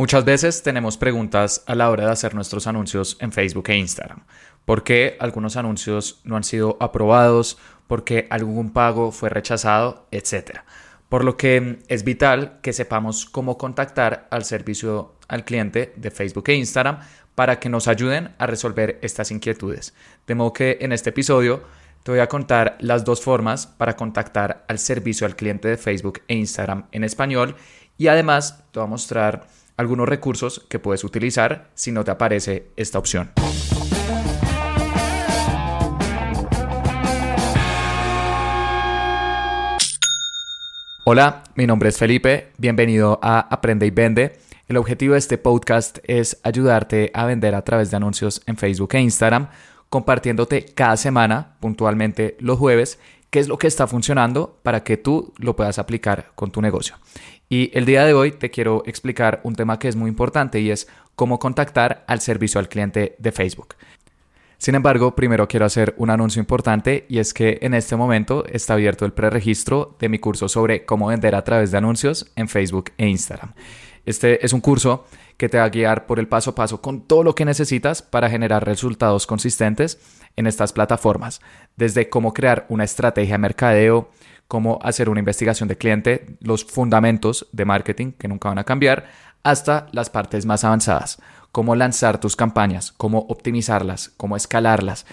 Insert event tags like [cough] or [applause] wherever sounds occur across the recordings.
Muchas veces tenemos preguntas a la hora de hacer nuestros anuncios en Facebook e Instagram. ¿Por qué algunos anuncios no han sido aprobados? ¿Por qué algún pago fue rechazado? Etcétera. Por lo que es vital que sepamos cómo contactar al servicio al cliente de Facebook e Instagram para que nos ayuden a resolver estas inquietudes. De modo que en este episodio te voy a contar las dos formas para contactar al servicio al cliente de Facebook e Instagram en español y además te voy a mostrar algunos recursos que puedes utilizar si no te aparece esta opción. Hola, mi nombre es Felipe, bienvenido a Aprende y Vende. El objetivo de este podcast es ayudarte a vender a través de anuncios en Facebook e Instagram, compartiéndote cada semana, puntualmente los jueves, qué es lo que está funcionando para que tú lo puedas aplicar con tu negocio. Y el día de hoy te quiero explicar un tema que es muy importante y es cómo contactar al servicio al cliente de Facebook. Sin embargo, primero quiero hacer un anuncio importante y es que en este momento está abierto el preregistro de mi curso sobre cómo vender a través de anuncios en Facebook e Instagram. Este es un curso que te va a guiar por el paso a paso con todo lo que necesitas para generar resultados consistentes en estas plataformas, desde cómo crear una estrategia de mercadeo, cómo hacer una investigación de cliente, los fundamentos de marketing que nunca van a cambiar, hasta las partes más avanzadas, cómo lanzar tus campañas, cómo optimizarlas, cómo escalarlas.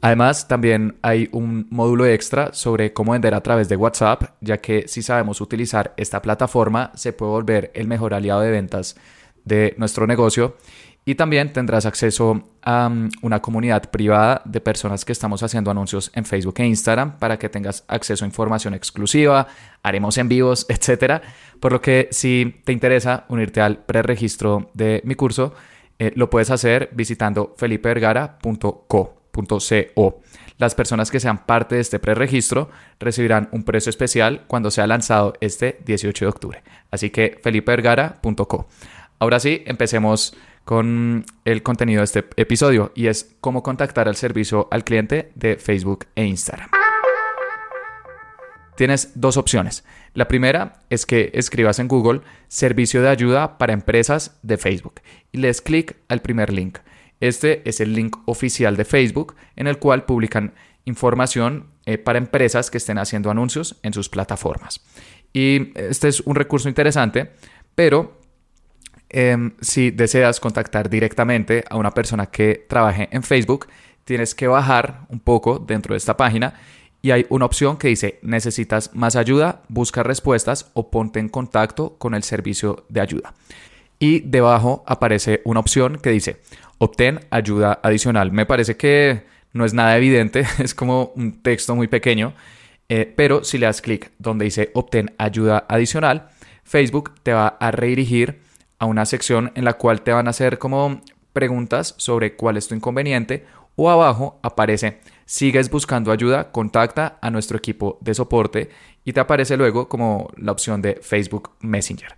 Además, también hay un módulo extra sobre cómo vender a través de WhatsApp, ya que si sabemos utilizar esta plataforma, se puede volver el mejor aliado de ventas de nuestro negocio y también tendrás acceso a mm, una comunidad privada de personas que estamos haciendo anuncios en Facebook e Instagram para que tengas acceso a información exclusiva, haremos en vivos, [laughs] etc. Por lo que si te interesa unirte al preregistro de mi curso, eh, lo puedes hacer visitando felipevergara.co. Las personas que sean parte de este preregistro recibirán un precio especial cuando sea lanzado este 18 de octubre. Así que felipevergara.co. Ahora sí, empecemos con el contenido de este episodio y es cómo contactar al servicio al cliente de Facebook e Instagram. Tienes dos opciones. La primera es que escribas en Google servicio de ayuda para empresas de Facebook y les clic al primer link. Este es el link oficial de Facebook en el cual publican información eh, para empresas que estén haciendo anuncios en sus plataformas. Y este es un recurso interesante, pero Em, si deseas contactar directamente a una persona que trabaje en Facebook, tienes que bajar un poco dentro de esta página y hay una opción que dice necesitas más ayuda, busca respuestas o ponte en contacto con el servicio de ayuda. Y debajo aparece una opción que dice obtén ayuda adicional. Me parece que no es nada evidente, [laughs] es como un texto muy pequeño, eh, pero si le das clic donde dice obtén ayuda adicional, Facebook te va a redirigir a una sección en la cual te van a hacer como preguntas sobre cuál es tu inconveniente o abajo aparece sigues buscando ayuda, contacta a nuestro equipo de soporte y te aparece luego como la opción de Facebook Messenger.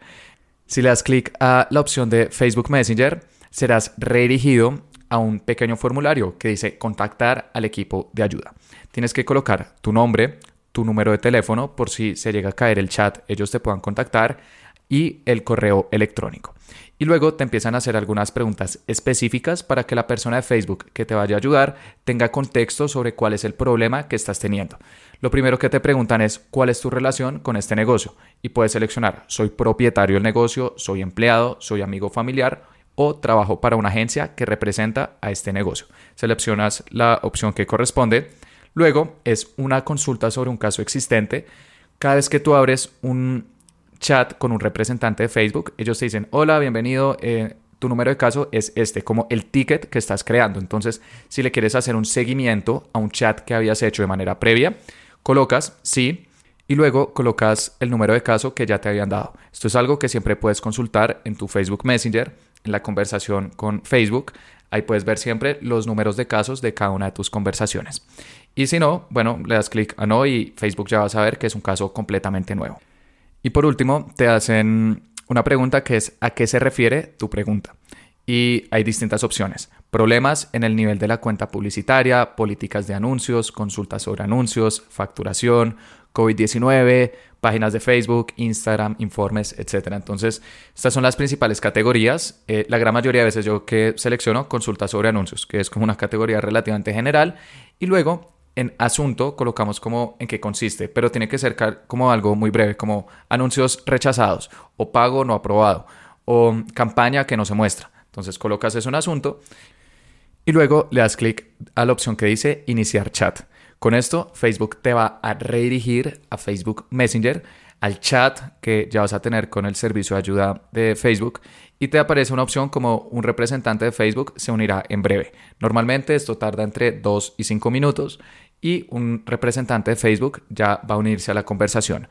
Si le das clic a la opción de Facebook Messenger, serás redirigido a un pequeño formulario que dice contactar al equipo de ayuda. Tienes que colocar tu nombre, tu número de teléfono por si se llega a caer el chat, ellos te puedan contactar y el correo electrónico. Y luego te empiezan a hacer algunas preguntas específicas para que la persona de Facebook que te vaya a ayudar tenga contexto sobre cuál es el problema que estás teniendo. Lo primero que te preguntan es cuál es tu relación con este negocio y puedes seleccionar soy propietario del negocio, soy empleado, soy amigo familiar o trabajo para una agencia que representa a este negocio. Seleccionas la opción que corresponde. Luego es una consulta sobre un caso existente. Cada vez que tú abres un chat con un representante de Facebook, ellos te dicen, hola, bienvenido, eh, tu número de caso es este, como el ticket que estás creando. Entonces, si le quieres hacer un seguimiento a un chat que habías hecho de manera previa, colocas sí y luego colocas el número de caso que ya te habían dado. Esto es algo que siempre puedes consultar en tu Facebook Messenger, en la conversación con Facebook. Ahí puedes ver siempre los números de casos de cada una de tus conversaciones. Y si no, bueno, le das clic a no y Facebook ya va a saber que es un caso completamente nuevo. Y por último, te hacen una pregunta que es ¿a qué se refiere tu pregunta? Y hay distintas opciones. Problemas en el nivel de la cuenta publicitaria, políticas de anuncios, consultas sobre anuncios, facturación, COVID-19, páginas de Facebook, Instagram, informes, etc. Entonces, estas son las principales categorías. Eh, la gran mayoría de veces yo que selecciono consulta sobre anuncios, que es como una categoría relativamente general. Y luego en asunto colocamos como en qué consiste, pero tiene que ser como algo muy breve, como anuncios rechazados o pago no aprobado o campaña que no se muestra. Entonces colocas eso en asunto y luego le das clic a la opción que dice iniciar chat. Con esto, Facebook te va a redirigir a Facebook Messenger, al chat que ya vas a tener con el servicio de ayuda de Facebook y te aparece una opción como un representante de Facebook se unirá en breve. Normalmente esto tarda entre 2 y 5 minutos y un representante de Facebook ya va a unirse a la conversación.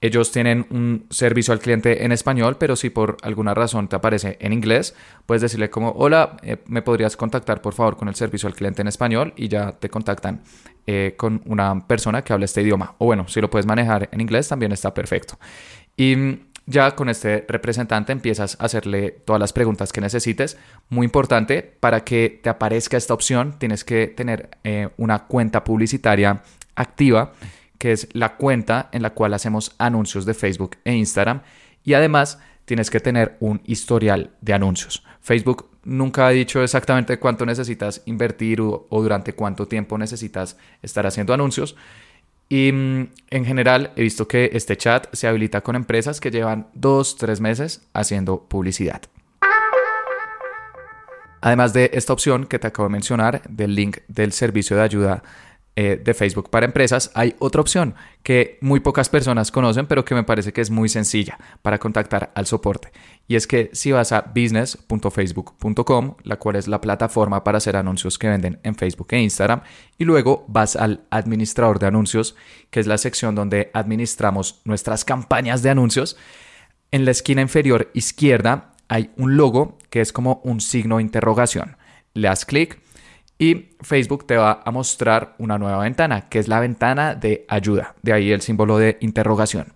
Ellos tienen un servicio al cliente en español, pero si por alguna razón te aparece en inglés, puedes decirle como, hola, eh, me podrías contactar por favor con el servicio al cliente en español y ya te contactan eh, con una persona que habla este idioma. O bueno, si lo puedes manejar en inglés también está perfecto. Y mm, ya con este representante empiezas a hacerle todas las preguntas que necesites. Muy importante, para que te aparezca esta opción tienes que tener eh, una cuenta publicitaria activa que es la cuenta en la cual hacemos anuncios de Facebook e Instagram. Y además tienes que tener un historial de anuncios. Facebook nunca ha dicho exactamente cuánto necesitas invertir o, durante cuánto tiempo necesitas estar haciendo anuncios. Y mm, en general he visto que este chat se habilita con empresas que llevan dos, tres meses haciendo publicidad. Además de esta opción que te acabo de mencionar, del link del servicio de ayuda eh, de Facebook para empresas, hay otra opción que muy pocas personas conocen, pero que me parece que es muy sencilla para contactar al soporte. Y es que si vas a business.facebook.com, la cual es la plataforma para hacer anuncios que venden en Facebook e Instagram, y luego vas al administrador de anuncios, que es la sección donde administramos nuestras campañas de anuncios, en la esquina inferior izquierda hay un logo que es como un signo de interrogación. Le das clic y Facebook te va a mostrar una nueva ventana, que es la ventana de ayuda, de ahí el símbolo de interrogación.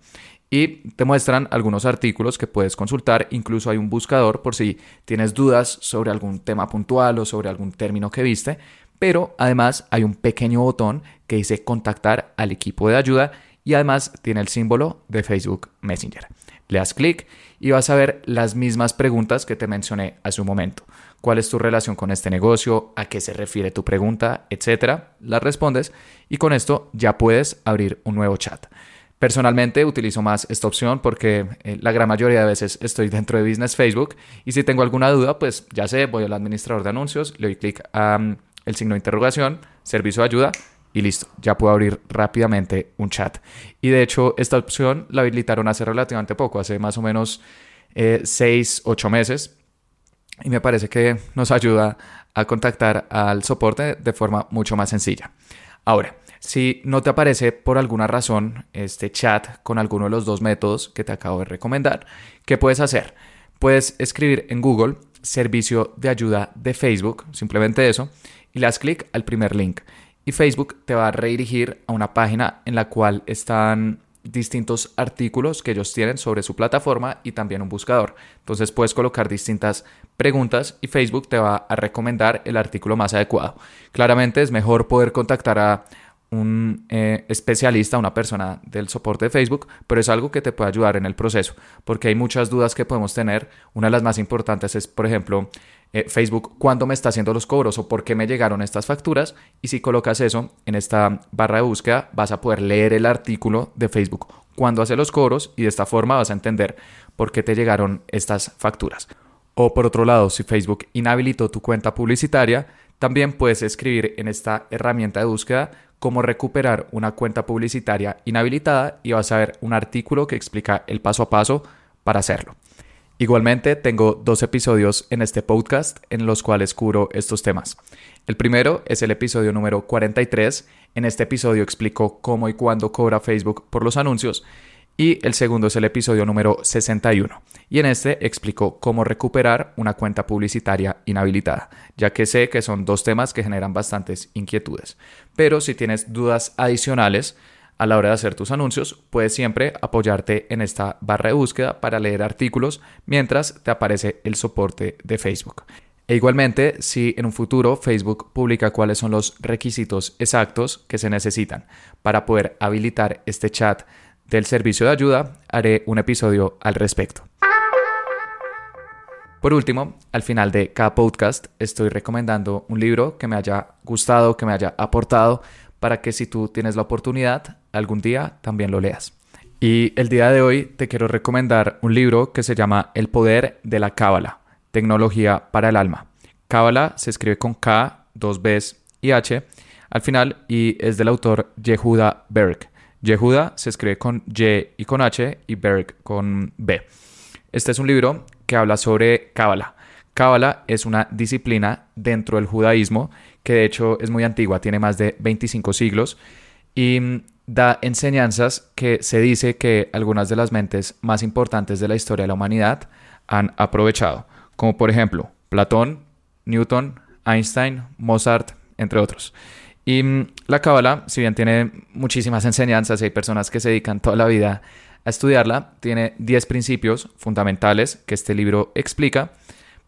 Y te muestran algunos artículos que puedes consultar, incluso hay un buscador por si tienes dudas sobre algún tema puntual o sobre algún término que viste, pero además hay un pequeño botón que dice contactar al equipo de ayuda y además tiene el símbolo de Facebook Messenger. Le das clic y vas a ver las mismas preguntas que te mencioné hace un momento cuál es tu relación con este negocio, a qué se refiere tu pregunta, etcétera. Las respondes y con esto ya puedes abrir un nuevo chat. Personalmente utilizo más esta opción porque eh, la gran mayoría de veces estoy dentro de Business Facebook y si tengo alguna duda, pues ya sé, voy al administrador de anuncios, le doy clic al el signo de interrogación, servicio de ayuda y listo, ya puedo abrir rápidamente un chat. Y de hecho, esta opción la habilitaron hace relativamente poco, hace más o menos 6, eh, 8 meses y me parece que nos ayuda a contactar al soporte de forma mucho más sencilla. Ahora, si no te aparece por alguna razón este chat con alguno de los dos métodos que te acabo de recomendar, ¿qué puedes hacer? Puedes escribir en Google servicio de ayuda de Facebook, simplemente eso, y le das clic al primer link. Y Facebook te va a redirigir a una página en la cual están distintos artículos que ellos tienen sobre su plataforma y también un buscador. Entonces puedes colocar distintas preguntas y Facebook te va a recomendar el artículo más adecuado. Claramente es mejor poder contactar a un eh, especialista, una persona del soporte de Facebook, pero es algo que te puede ayudar en el proceso, porque hay muchas dudas que podemos tener. Una de las más importantes es, por ejemplo, eh, Facebook, ¿cuándo me está haciendo los cobros o por qué me llegaron estas facturas? Y si colocas eso en esta barra de búsqueda, vas a poder leer el artículo de Facebook cuando hace los cobros y de esta forma vas a entender por qué te llegaron estas facturas. O por otro lado, si Facebook inhabilitó tu cuenta publicitaria, también puedes escribir en esta herramienta de búsqueda cómo recuperar una cuenta publicitaria inhabilitada y vas a ver un artículo que explica el paso a paso para hacerlo. Igualmente, tengo dos episodios en este podcast en los cuales cubro estos temas. El primero es el episodio número 43. En este episodio explico cómo y cuándo cobra Facebook por los anuncios. Y el segundo es el episodio número 61. Y en este explico cómo recuperar una cuenta publicitaria inhabilitada, ya que sé que son dos temas que generan bastantes inquietudes. Pero si tienes dudas adicionales, a la hora de hacer tus anuncios, puedes siempre apoyarte en esta barra de búsqueda para leer artículos mientras te aparece el soporte de Facebook. E igualmente, si en un futuro Facebook publica cuáles son los requisitos exactos que se necesitan para poder habilitar este chat del servicio de ayuda, haré un episodio al respecto. Por último, al final de cada podcast estoy recomendando un libro que me haya gustado, que me haya aportado, para que si tú tienes la oportunidad, algún día también lo leas. Y el día de hoy te quiero recomendar un libro que se llama El poder de la cábala, tecnología para el alma. Cábala se escribe con K, dos Bs y H al final y es del autor Yehuda Berg. Yehuda se escribe con Y y con H y Berg con B. Este es un libro que habla sobre Cábala. Cábala es una disciplina dentro del judaísmo que de hecho es muy antigua, tiene más de 25 siglos y mm, da enseñanzas que se dice que algunas de las mentes más importantes de la historia de la humanidad han aprovechado, como por ejemplo Platón, Newton, Einstein, Mozart, entre otros. Y mm, la Cábala, si bien tiene muchísimas enseñanzas y hay personas que se dedican toda la vida a estudiarla, tiene 10 principios fundamentales que este libro explica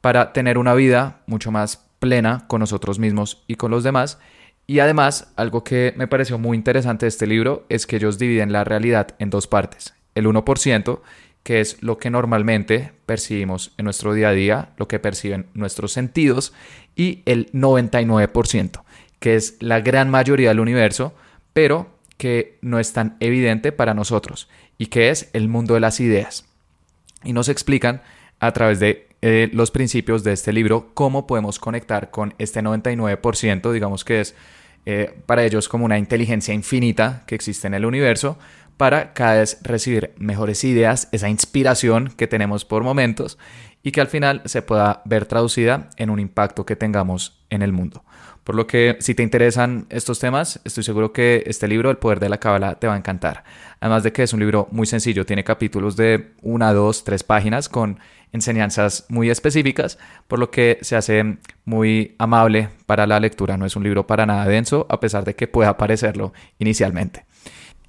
para tener una vida mucho más plena con nosotros mismos y con los demás. Y además, algo que me pareció muy interesante de este libro es que ellos dividen la realidad en dos partes. El 1%, que es lo que normalmente percibimos en nuestro día a día, lo que perciben nuestros sentidos, y el 99%, que es la gran mayoría del universo, pero que no es tan evidente para nosotros y que es el mundo de las ideas. Y nos explican a través de eh, los principios de este libro cómo podemos conectar con este 99%, digamos que es eh, para ellos como una inteligencia infinita que existe en el universo, para cada vez recibir mejores ideas, esa inspiración que tenemos por momentos y que al final se pueda ver traducida en un impacto que tengamos en el mundo. Por lo que si te interesan estos temas, estoy seguro que este libro, El Poder de la Cábala, te va a encantar. Además de que es un libro muy sencillo, tiene capítulos de una, dos, tres páginas con enseñanzas muy específicas, por lo que se hace muy amable para la lectura. No es un libro para nada denso, a pesar de que pueda parecerlo inicialmente.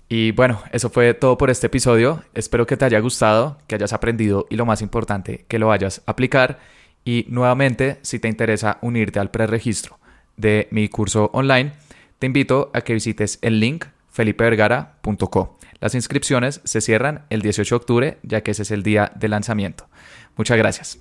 Y bueno, eso fue todo por este episodio. Espero que te haya gustado, que hayas aprendido y lo más importante, que lo vayas a aplicar. Y nuevamente, si te interesa unirte al preregistro, de mi curso online, te invito a que visites el link felipevergara.co. Las inscripciones se cierran el 18 de octubre, ya que ese es el día de lanzamiento. Muchas gracias.